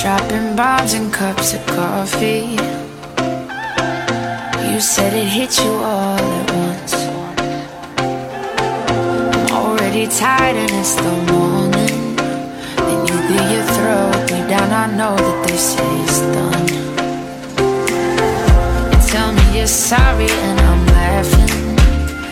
Dropping bombs and cups of coffee. You said it hit you all at once. I'm already tired and it's the morning. Then you beat your throat. Deep down, I know that they say it's done. You tell me you're sorry and I'm laughing.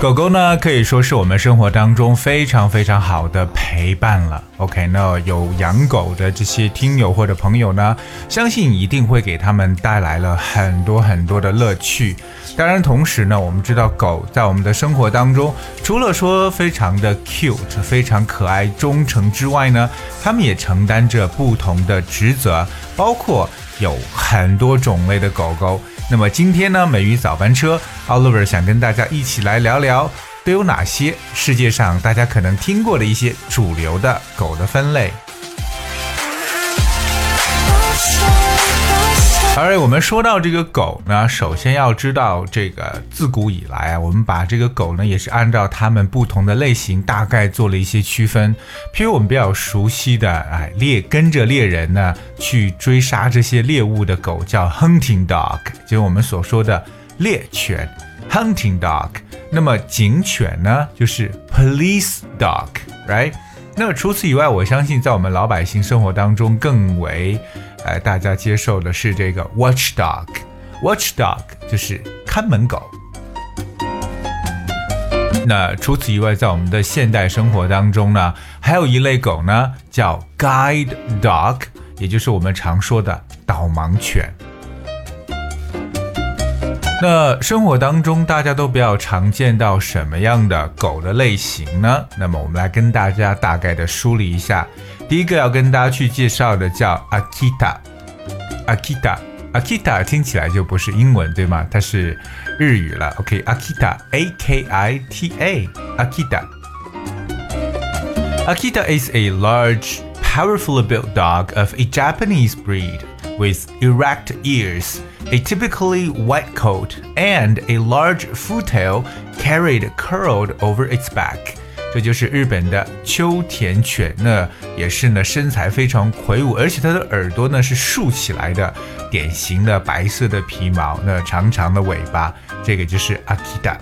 狗狗呢，可以说是我们生活当中非常非常好的陪伴了。OK，那有养狗的这些听友或者朋友呢，相信一定会给他们带来了很多很多的乐趣。当然，同时呢，我们知道狗在我们的生活当中，除了说非常的 cute、非常可爱、忠诚之外呢，它们也承担着不同的职责，包括有很多种类的狗狗。那么今天呢，美语早班车，Oliver 想跟大家一起来聊聊，都有哪些世界上大家可能听过的一些主流的狗的分类。而我们说到这个狗呢，首先要知道，这个自古以来啊，我们把这个狗呢，也是按照它们不同的类型，大概做了一些区分。譬如我们比较熟悉的，哎，猎跟着猎人呢去追杀这些猎物的狗叫 hunting dog，就是我们所说的猎犬 hunting dog。那么警犬呢，就是 police dog，right？那除此以外，我相信在我们老百姓生活当中更为，哎，大家接受的是这个 watchdog。watchdog 就是看门狗。那除此以外，在我们的现代生活当中呢，还有一类狗呢，叫 guide dog，也就是我们常说的导盲犬。那生活当中大家都比较常见到什么样的狗的类型呢？那么我们来跟大家大概的梳理一下。第一个要跟大家去介绍的叫 Akita，Akita，Akita 听起来就不是英文对吗？它是日语了。OK，Akita，A K I T A，Akita。Akita is a large, powerfully built dog of a Japanese breed with erect ears, a typically white coat, and a large full tail carried curled over its back. 这就是日本的秋田犬，那也是呢身材非常魁梧，而且它的耳朵呢是竖起来的，典型的白色的皮毛，那长长的尾巴，这个就是 Akita。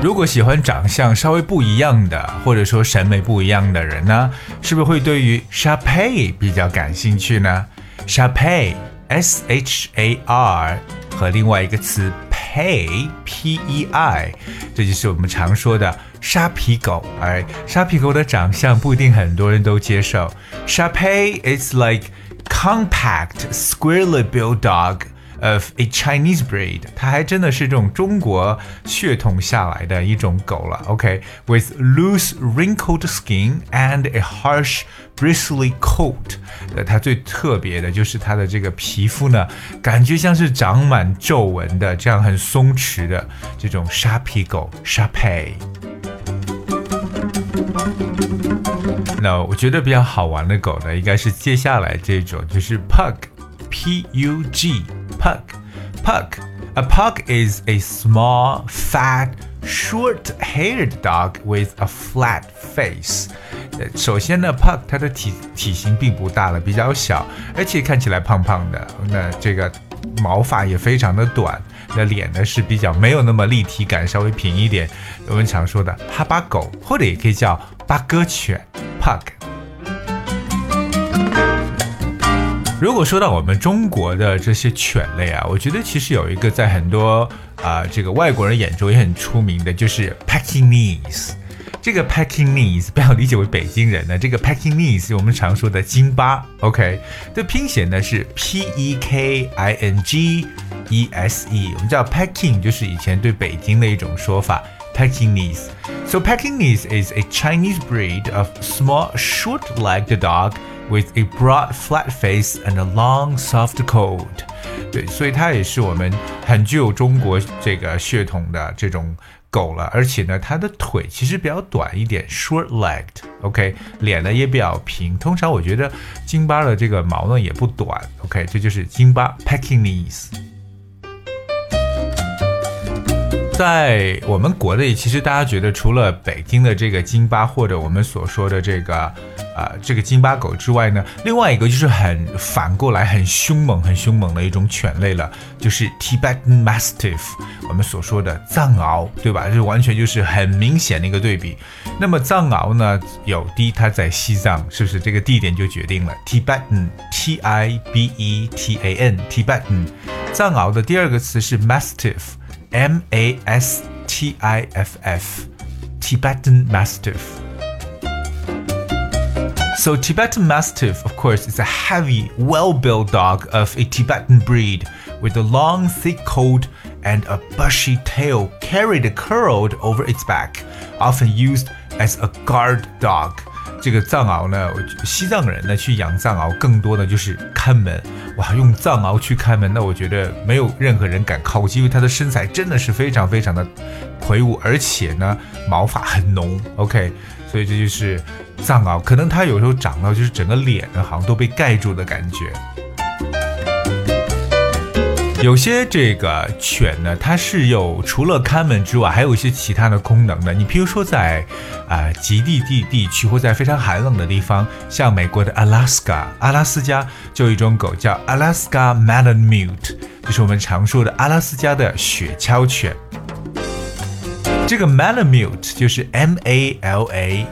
如果喜欢长相稍微不一样的，或者说审美不一样的人呢，是不是会对于 Shapei 比较感兴趣呢？Shapei，S H A R 和另外一个词 pei P E I，这就是我们常说的沙皮狗。哎沙皮狗的长相不一定很多人都接受。Shapei is like compact, squarely built dog. Of a Chinese breed，它还真的是这种中国血统下来的一种狗了。OK，with、loose wrinkled skin and a harsh bristly coat。呃，它最特别的就是它的这个皮肤呢，感觉像是长满皱纹的，这样很松弛的这种沙皮狗沙佩。那我觉得比较好玩的狗呢，应该是接下来这种，就是 pug，p u g。Pug. Pug. A pug is a small, fat, short-haired dog with a flat face. 首先呢，pug 它的体体型并不大了，比较小，而且看起来胖胖的。那这个毛发也非常的短，那脸呢是比较没有那么立体感，稍微平一点。我们常说的哈巴狗，或者也可以叫八哥犬，pug。如果说到我们中国的这些犬类啊，我觉得其实有一个在很多啊、呃、这个外国人眼中也很出名的，就是 Pekingese。这个 Pekingese 不要理解为北京人呢，这个 Pekingese 我们常说的京巴，OK，这拼写呢是 P E K I N G E S E，我们叫 Peking 就是以前对北京的一种说法。Pekingese. So Pekingese is a Chinese breed of small, short-legged dog With a broad, flat face and a long, soft coat. 对，所以它也是我们很具有中国这个血统的这种狗了，而且呢，它的腿其实比较短一点，short-legged。OK，脸呢也比较平。通常我觉得京巴的这个毛呢也不短。OK，这就是京巴 Pekingese。在我们国内，其实大家觉得除了北京的这个京巴或者我们所说的这个啊这个京巴狗之外呢，另外一个就是很反过来很凶猛、很凶猛的一种犬类了，就是 Tibetan Mastiff，我们所说的藏獒，对吧？这完全就是很明显的一个对比。那么藏獒呢，有第一它在西藏，是不是这个地点就决定了 Tibetan，T I B E T A N，Tibetan。藏獒的第二个词是 Mastiff。M A S T I F F, Tibetan Mastiff. So, Tibetan Mastiff, of course, is a heavy, well built dog of a Tibetan breed with a long, thick coat and a bushy tail carried curled over its back, often used as a guard dog. 这个藏獒呢，西藏人呢去养藏獒，更多的就是看门。哇，用藏獒去看门，那我觉得没有任何人敢靠近，因为它的身材真的是非常非常的魁梧，而且呢毛发很浓。OK，所以这就是藏獒，可能它有时候长到就是整个脸呢好像都被盖住的感觉。有些这个犬呢，它是有除了看门之外，还有一些其他的功能的。你比如说在啊极地地地区或在非常寒冷的地方，像美国的 Alaska 阿拉斯加，就有一种狗叫 Alaska Malamute，就是我们常说的阿拉斯加的雪橇犬。这个 Malamute 就是 M A L A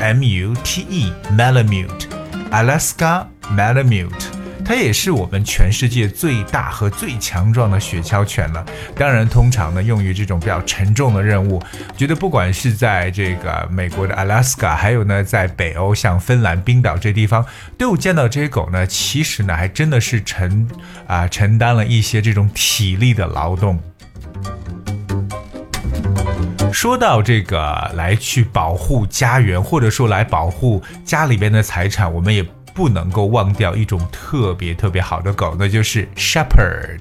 M U T E Malamute，Alaska Malamute。它也是我们全世界最大和最强壮的雪橇犬了。当然，通常呢用于这种比较沉重的任务。觉得不管是在这个美国的 Alaska，还有呢在北欧像芬兰、冰岛这地方，都有见到这些狗呢。其实呢，还真的是承啊承担了一些这种体力的劳动。说到这个来去保护家园，或者说来保护家里边的财产，我们也。不能够忘掉一种特别特别好的狗，那就是 Shepherd。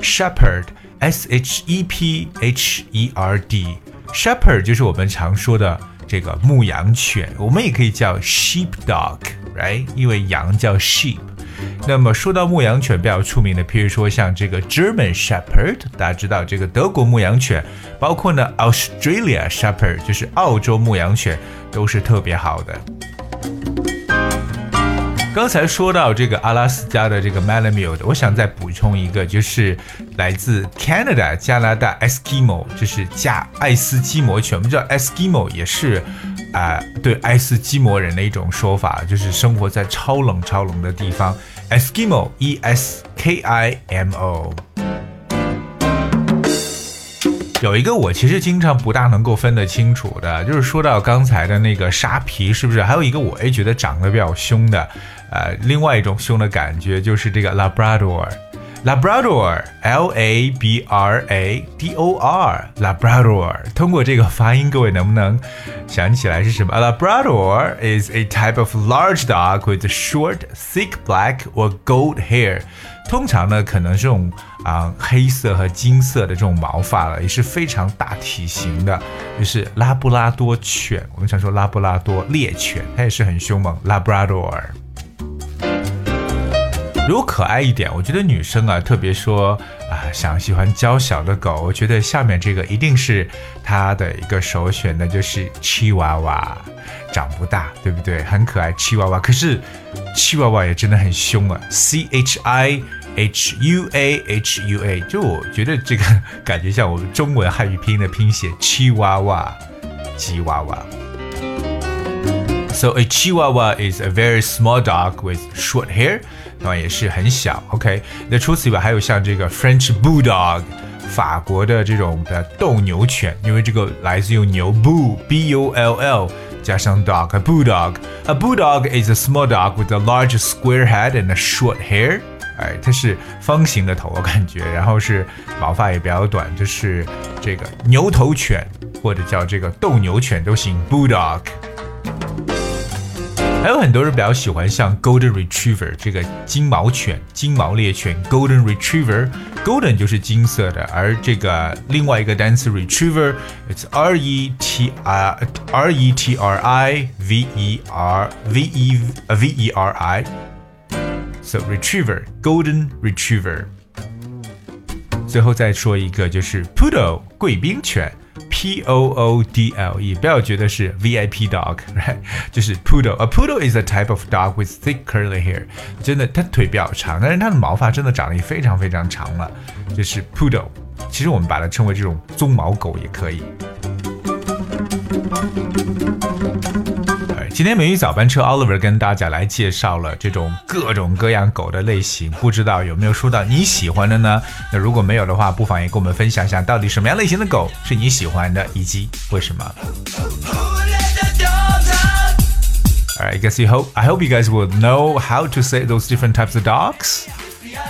Shepherd，S H E P H E R D，Shepherd 就是我们常说的这个牧羊犬，我们也可以叫 Sheep Dog，right？因为羊叫 sheep。那么说到牧羊犬比较出名的，譬如说像这个 German Shepherd，大家知道这个德国牧羊犬，包括呢 Australia Shepherd，就是澳洲牧羊犬，都是特别好的。刚才说到这个阿拉斯加的这个 Malamute，我想再补充一个，就是来自 Canada 加拿大 Eskimo，就是加爱斯基摩犬。我们知道 Eskimo 也是啊，对爱斯基摩人的一种说法，就是生活在超冷超冷的地方。Eskimo，E S K I M O。有一个我其实经常不大能够分得清楚的，就是说到刚才的那个沙皮，是不是？还有一个我也觉得长得比较凶的，呃，另外一种凶的感觉就是这个拉布拉多 Labrador, L-A-B-R-A-D-O-R, Labrador。通过这个发音，各位能不能想起来是什么？Labrador is a type of large dog with short, thick black or gold hair。通常呢，可能这种啊黑色和金色的这种毛发了，也是非常大体型的，就是拉布拉多犬。我们常说拉布拉多猎犬，它也是很凶猛。Labrador。如果可爱一点，我觉得女生啊，特别说啊想喜欢娇小的狗，我觉得下面这个一定是她的一个首选的，就是 Chihuahua。长不大，对不对？很可爱，Chihuahua。可是 Chihuahua 也真的很凶啊，C H I。H U A H U A，就我觉得这个感觉像我们中文汉语拼音的拼写，Chihuahua，吉娃娃。So a Chihuahua is a very small dog with short hair，那么也是很小。OK，那除此以外还有像这个 French Bulldog，法国的这种的斗牛犬，因为这个来自于牛 Bull，B U L L。加上 dog，a bulldog。A bulldog is a small dog with a large square head and a short hair. 哎，它是方形的头，我感觉，然后是毛发也比较短，就是这个牛头犬或者叫这个斗牛犬都行，bulldog。 还有很多人比较喜欢像 golden retriever 这个金毛犬、金毛猎犬，golden retriever，golden 就是金色的，而这个另外一个单词 retriever，it's R E T R R E T R I V E R V E V E R I。So retriever, golden retriever. 最后再说一个，就是 Poodle 贵宾犬，P O O D L E，不要觉得是 V I P dog，right？就是 Poodle。A poodle is a type of dog with thick curly hair。真的，它腿比较长，但是它的毛发真的长得非常非常长了，就是 Poodle。其实我们把它称为这种棕毛狗也可以。今天美语早班车 Oliver 跟大家来介绍了这种各种各样狗的类型，不知道有没有说到你喜欢的呢？那如果没有的话，不妨也跟我们分享一下，到底什么样类型的狗是你喜欢的，以及为什么。Alright, I guess you hope I hope you guys will know how to say those different types of dogs.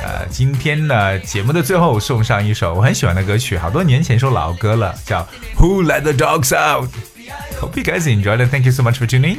呃，今天呢，节目的最后送上一首我很喜欢的歌曲，好多年前一首老歌了，叫《Who Let the Dogs Out》。Hope you guys enjoyed it. Thank you so much for tuning.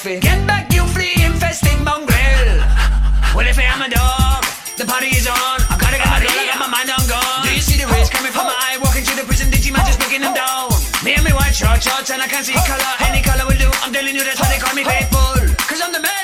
Scruffy. Get back, you flea infesting mongrel. Well, if I am a dog, the party is on. I gotta get my girl, I got my mind on gone. Do you see the rays coming from oh. my eye? Walking through the prison, Digimon just breaking them down. Me and me white short shorts, and I can't see color. Any color will do. I'm telling you, that's why they call me faithful. Cause I'm the man.